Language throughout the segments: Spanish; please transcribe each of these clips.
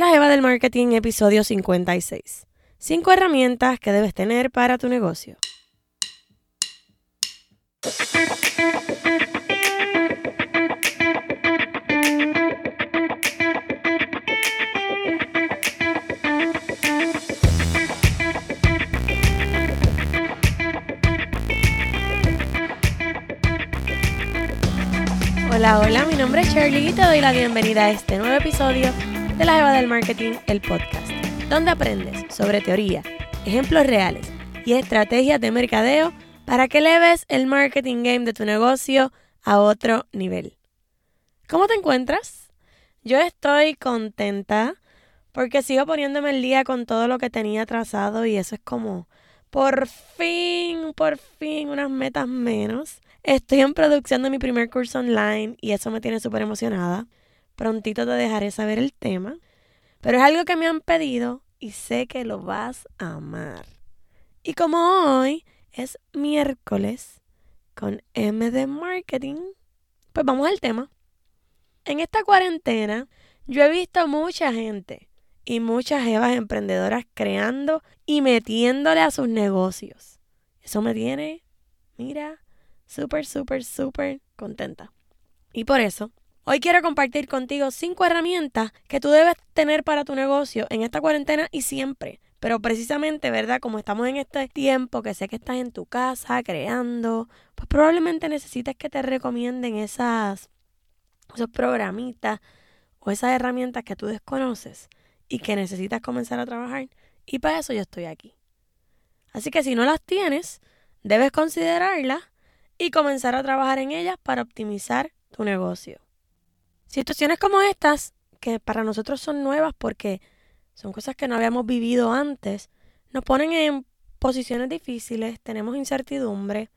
La Eva del Marketing, episodio 56. Cinco herramientas que debes tener para tu negocio. Hola, hola, mi nombre es Shirley y te doy la bienvenida a este nuevo episodio de La Eva del Marketing, el podcast, donde aprendes sobre teoría, ejemplos reales y estrategias de mercadeo para que leves el marketing game de tu negocio a otro nivel. ¿Cómo te encuentras? Yo estoy contenta porque sigo poniéndome el día con todo lo que tenía trazado y eso es como, por fin, por fin, unas metas menos. Estoy en producción de mi primer curso online y eso me tiene súper emocionada. Prontito te dejaré saber el tema. Pero es algo que me han pedido y sé que lo vas a amar. Y como hoy es miércoles con M de Marketing, pues vamos al tema. En esta cuarentena yo he visto mucha gente y muchas evas emprendedoras creando y metiéndole a sus negocios. Eso me tiene, mira, súper, súper, súper contenta. Y por eso Hoy quiero compartir contigo cinco herramientas que tú debes tener para tu negocio en esta cuarentena y siempre. Pero precisamente, ¿verdad? Como estamos en este tiempo que sé que estás en tu casa creando, pues probablemente necesites que te recomienden esas, esos programitas o esas herramientas que tú desconoces y que necesitas comenzar a trabajar. Y para eso yo estoy aquí. Así que si no las tienes, debes considerarlas y comenzar a trabajar en ellas para optimizar tu negocio. Situaciones como estas, que para nosotros son nuevas porque son cosas que no habíamos vivido antes, nos ponen en posiciones difíciles, tenemos incertidumbre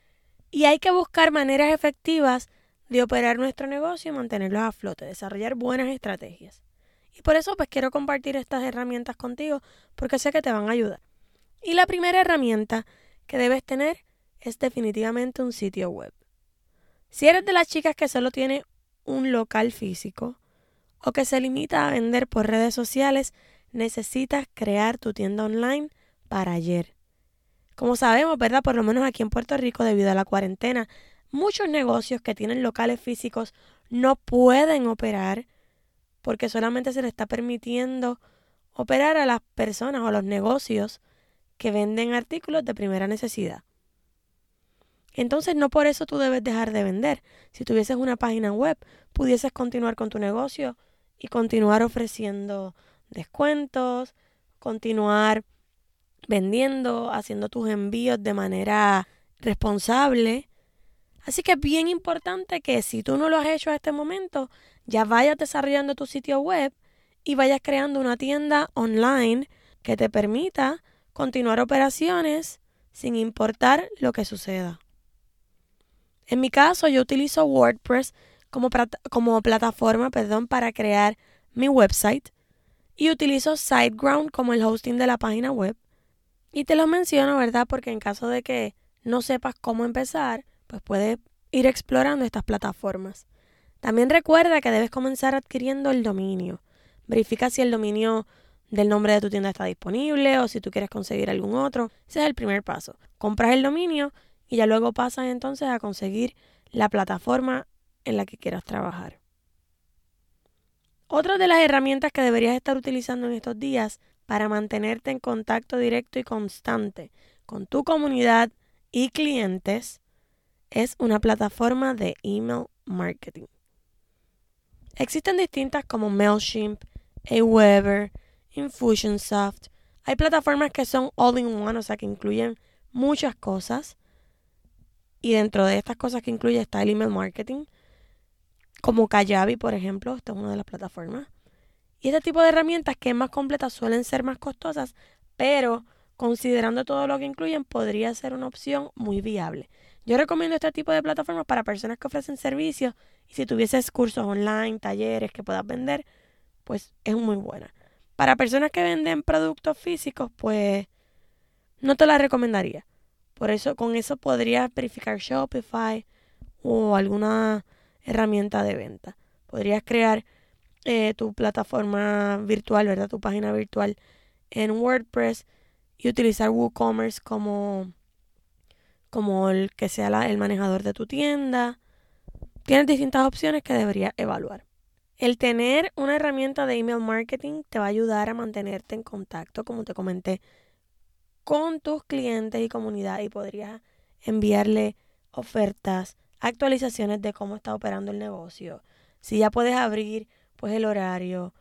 y hay que buscar maneras efectivas de operar nuestro negocio y mantenerlo a flote, desarrollar buenas estrategias. Y por eso pues quiero compartir estas herramientas contigo porque sé que te van a ayudar. Y la primera herramienta que debes tener es definitivamente un sitio web. Si eres de las chicas que solo tiene un local físico o que se limita a vender por redes sociales, necesitas crear tu tienda online para ayer. Como sabemos, ¿verdad? Por lo menos aquí en Puerto Rico, debido a la cuarentena, muchos negocios que tienen locales físicos no pueden operar porque solamente se le está permitiendo operar a las personas o los negocios que venden artículos de primera necesidad. Entonces no por eso tú debes dejar de vender. Si tuvieses una página web, pudieses continuar con tu negocio y continuar ofreciendo descuentos, continuar vendiendo, haciendo tus envíos de manera responsable. Así que es bien importante que si tú no lo has hecho a este momento, ya vayas desarrollando tu sitio web y vayas creando una tienda online que te permita continuar operaciones sin importar lo que suceda. En mi caso, yo utilizo WordPress como, como plataforma perdón, para crear mi website y utilizo SiteGround como el hosting de la página web. Y te lo menciono, ¿verdad? Porque en caso de que no sepas cómo empezar, pues puedes ir explorando estas plataformas. También recuerda que debes comenzar adquiriendo el dominio. Verifica si el dominio del nombre de tu tienda está disponible o si tú quieres conseguir algún otro. Ese es el primer paso. Compras el dominio y ya luego pasas entonces a conseguir la plataforma en la que quieras trabajar. Otra de las herramientas que deberías estar utilizando en estos días para mantenerte en contacto directo y constante con tu comunidad y clientes es una plataforma de email marketing. Existen distintas como MailChimp, Aweber, Infusionsoft. Hay plataformas que son all in one, o sea que incluyen muchas cosas. Y dentro de estas cosas que incluye está el email marketing, como Kajabi, por ejemplo, esta es una de las plataformas. Y este tipo de herramientas que es más completas suelen ser más costosas, pero considerando todo lo que incluyen, podría ser una opción muy viable. Yo recomiendo este tipo de plataformas para personas que ofrecen servicios y si tuvieses cursos online, talleres que puedas vender, pues es muy buena. Para personas que venden productos físicos, pues no te la recomendaría. Por eso, con eso podrías verificar Shopify o alguna herramienta de venta. Podrías crear eh, tu plataforma virtual, ¿verdad? Tu página virtual en WordPress y utilizar WooCommerce como, como el que sea el manejador de tu tienda. Tienes distintas opciones que deberías evaluar. El tener una herramienta de email marketing te va a ayudar a mantenerte en contacto, como te comenté, con tus clientes y comunidad y podrías enviarle ofertas, actualizaciones de cómo está operando el negocio. Si ya puedes abrir pues el horario,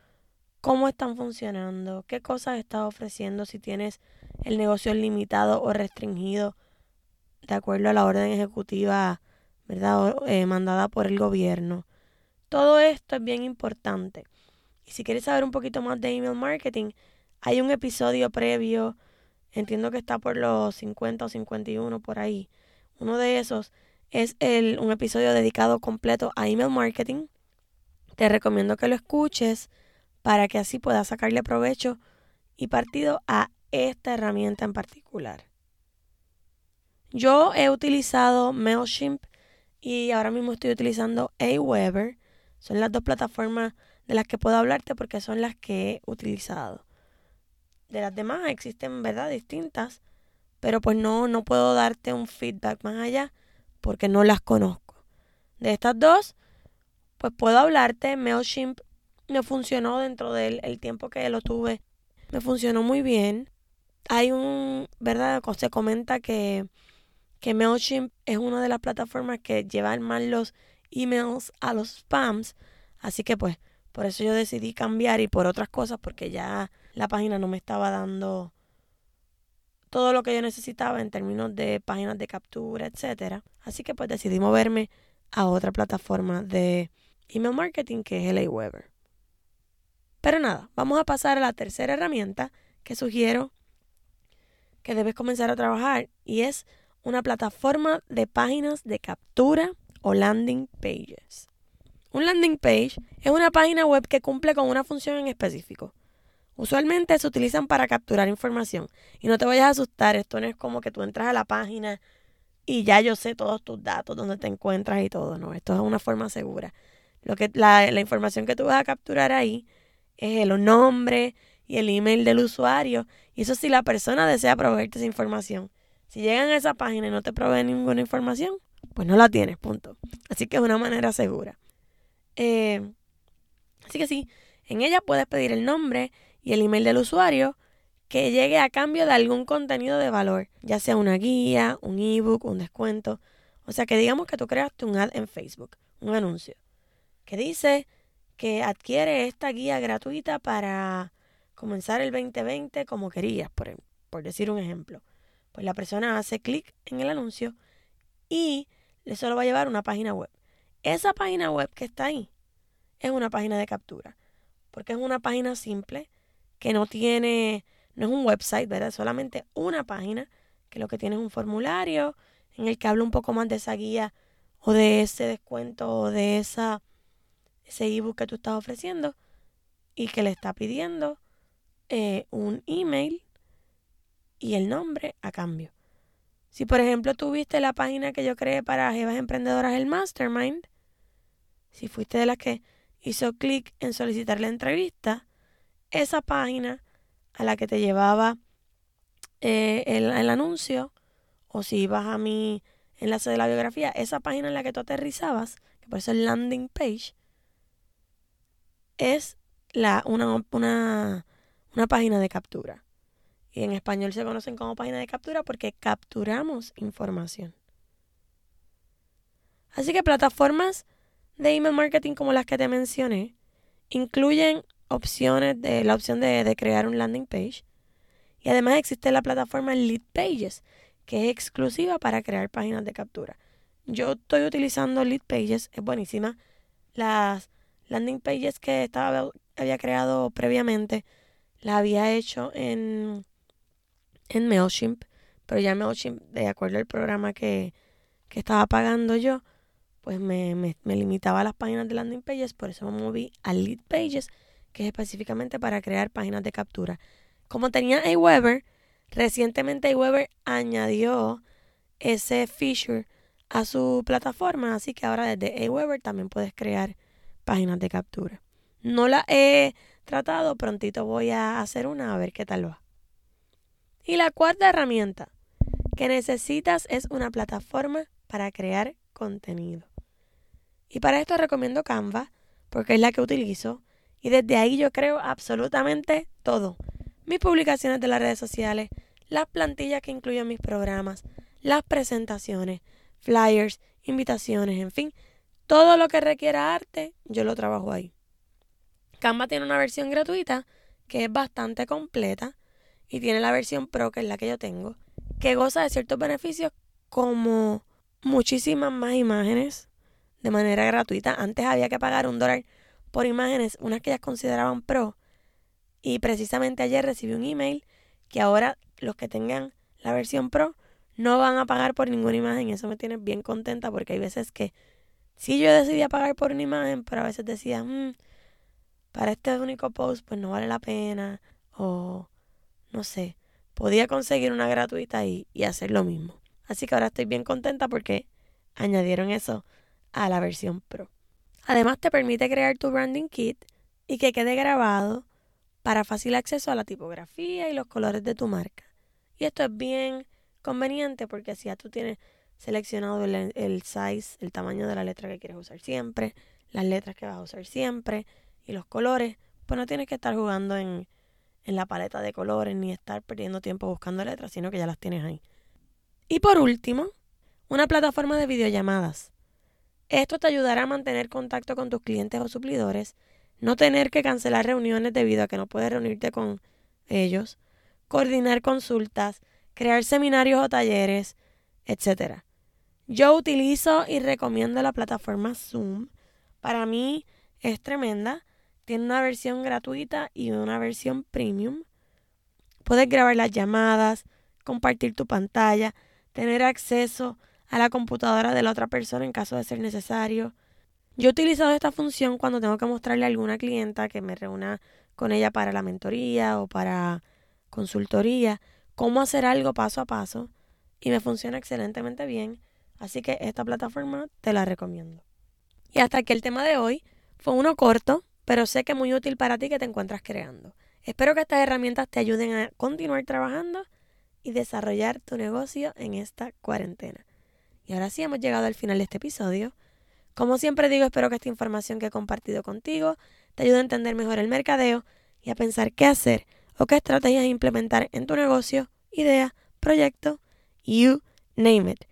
cómo están funcionando, qué cosas estás ofreciendo, si tienes el negocio limitado o restringido de acuerdo a la orden ejecutiva, ¿verdad? Eh, mandada por el gobierno. Todo esto es bien importante. Y si quieres saber un poquito más de email marketing, hay un episodio previo, entiendo que está por los 50 o 51 por ahí. Uno de esos es el, un episodio dedicado completo a email marketing. Te recomiendo que lo escuches para que así puedas sacarle provecho y partido a esta herramienta en particular. Yo he utilizado MailChimp y ahora mismo estoy utilizando Aweber. Son las dos plataformas de las que puedo hablarte porque son las que he utilizado. De las demás existen, ¿verdad? Distintas, pero pues no, no puedo darte un feedback más allá porque no las conozco. De estas dos, pues puedo hablarte. MailChimp me funcionó dentro del tiempo que lo tuve. Me funcionó muy bien. Hay un, ¿verdad? Se comenta que, que MailChimp es una de las plataformas que llevan más los emails a los spams. Así que pues, por eso yo decidí cambiar y por otras cosas, porque ya la página no me estaba dando todo lo que yo necesitaba en términos de páginas de captura, etcétera. Así que pues decidí moverme a otra plataforma de email marketing que es el Aweber. Pero nada, vamos a pasar a la tercera herramienta que sugiero que debes comenzar a trabajar y es una plataforma de páginas de captura o landing pages. Un landing page es una página web que cumple con una función en específico. Usualmente se utilizan para capturar información. Y no te vayas a asustar, esto no es como que tú entras a la página y ya yo sé todos tus datos, dónde te encuentras y todo. No, esto es una forma segura. Lo que, la, la información que tú vas a capturar ahí es el nombre y el email del usuario. Y eso si la persona desea proveerte esa información. Si llegan a esa página y no te proveen ninguna información, pues no la tienes, punto. Así que es una manera segura. Eh, así que sí, en ella puedes pedir el nombre y el email del usuario que llegue a cambio de algún contenido de valor, ya sea una guía, un ebook, un descuento. O sea que digamos que tú creaste un ad en Facebook, un anuncio, que dice que adquiere esta guía gratuita para comenzar el 2020 como querías, por, por decir un ejemplo. Pues la persona hace clic en el anuncio y le solo va a llevar una página web. Esa página web que está ahí es una página de captura, porque es una página simple que no tiene, no es un website, ¿verdad? Solamente una página que lo que tiene es un formulario en el que habla un poco más de esa guía o de ese descuento o de esa ese ebook que tú estás ofreciendo y que le está pidiendo eh, un email y el nombre a cambio. Si por ejemplo tuviste la página que yo creé para Jevas Emprendedoras, el Mastermind, si fuiste de las que hizo clic en solicitar la entrevista, esa página a la que te llevaba eh, el, el, anuncio, o si ibas a mi enlace de la biografía, esa página en la que tú aterrizabas, que por eso es landing page, es la, una, una, una página de captura. Y en español se conocen como página de captura porque capturamos información. Así que plataformas de email marketing como las que te mencioné incluyen opciones de la opción de, de crear un landing page. Y además existe la plataforma Lead Pages, que es exclusiva para crear páginas de captura. Yo estoy utilizando Lead Pages, es buenísima. Las landing pages que estaba, había creado previamente las había hecho en en MailChimp, pero ya MailChimp, de acuerdo al programa que, estaba pagando yo, pues me, me, limitaba a las páginas de landing pages, por eso me moví a Lead Pages, que es específicamente para crear páginas de captura. Como tenía Aweber, recientemente Aweber añadió ese feature a su plataforma, así que ahora desde Aweber también puedes crear páginas de captura. No la he tratado, prontito voy a hacer una a ver qué tal va. Y la cuarta herramienta que necesitas es una plataforma para crear contenido. Y para esto recomiendo Canva porque es la que utilizo y desde ahí yo creo absolutamente todo. Mis publicaciones de las redes sociales, las plantillas que incluyen mis programas, las presentaciones, flyers, invitaciones, en fin, todo lo que requiera arte, yo lo trabajo ahí. Canva tiene una versión gratuita que es bastante completa y tiene la versión Pro, que es la que yo tengo, que goza de ciertos beneficios como muchísimas más imágenes de manera gratuita. Antes había que pagar un dólar por imágenes, unas que ellas consideraban Pro. Y precisamente ayer recibí un email que ahora los que tengan la versión Pro no van a pagar por ninguna imagen. Eso me tiene bien contenta porque hay veces que si yo decidía pagar por una imagen, pero a veces decía, mm, para este único post pues no vale la pena o no sé, podía conseguir una gratuita y, y hacer lo mismo. Así que ahora estoy bien contenta porque añadieron eso a la versión Pro. Además te permite crear tu branding kit y que quede grabado para fácil acceso a la tipografía y los colores de tu marca. Y esto es bien conveniente porque si ya tú tienes seleccionado el, el, size, el tamaño de la letra que quieres usar siempre, las letras que vas a usar siempre y los colores, pues no tienes que estar jugando en, en la paleta de colores ni estar perdiendo tiempo buscando letras, sino que ya las tienes ahí. Y por último, una plataforma de videollamadas. Esto te ayudará a mantener contacto con tus clientes o suplidores, no tener que cancelar reuniones debido a que no puedes reunirte con ellos, coordinar consultas, crear seminarios o talleres, etc. Yo utilizo y recomiendo la plataforma Zoom. Para mí es tremenda. Tiene una versión gratuita y una versión premium. Puedes grabar las llamadas, compartir tu pantalla, tener acceso a la computadora de la otra persona en caso de ser necesario. Yo he utilizado esta función cuando tengo que mostrarle a alguna clienta que me reúna con ella para la mentoría o para consultoría, cómo hacer algo paso a paso y me funciona excelentemente bien, así que esta plataforma te la recomiendo. Y hasta aquí el tema de hoy. Fue uno corto, pero sé que muy útil para ti que te encuentras creando. Espero que estas herramientas te ayuden a continuar trabajando y desarrollar tu negocio en esta cuarentena. Y ahora sí hemos llegado al final de este episodio. Como siempre digo, espero que esta información que he compartido contigo te ayude a entender mejor el mercadeo y a pensar qué hacer o qué estrategias implementar en tu negocio, idea, proyecto, you name it.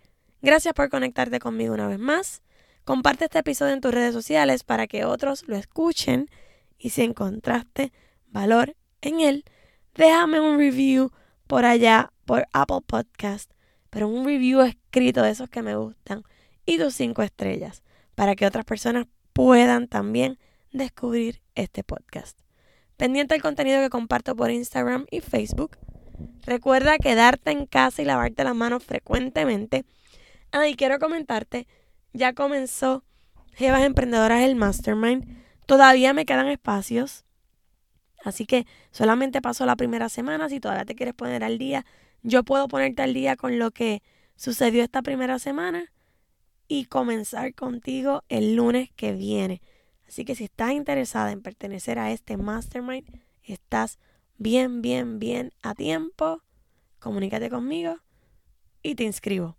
Gracias por conectarte conmigo una vez más. Comparte este episodio en tus redes sociales para que otros lo escuchen y si encontraste valor en él, déjame un review por allá por Apple Podcast pero un review escrito de esos que me gustan y tus cinco estrellas para que otras personas puedan también descubrir este podcast. Pendiente del contenido que comparto por Instagram y Facebook. Recuerda quedarte en casa y lavarte las manos frecuentemente. Ah, y quiero comentarte, ya comenzó Jevas Emprendedoras el Mastermind. Todavía me quedan espacios. Así que solamente pasó la primera semana. Si todavía te quieres poner al día, yo puedo ponerte al día con lo que sucedió esta primera semana y comenzar contigo el lunes que viene. Así que si estás interesada en pertenecer a este mastermind, estás bien, bien, bien a tiempo. Comunícate conmigo y te inscribo.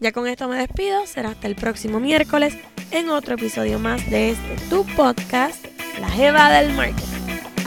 Ya con esto me despido. Será hasta el próximo miércoles en otro episodio más de este tu podcast, La Jeva del Marketing.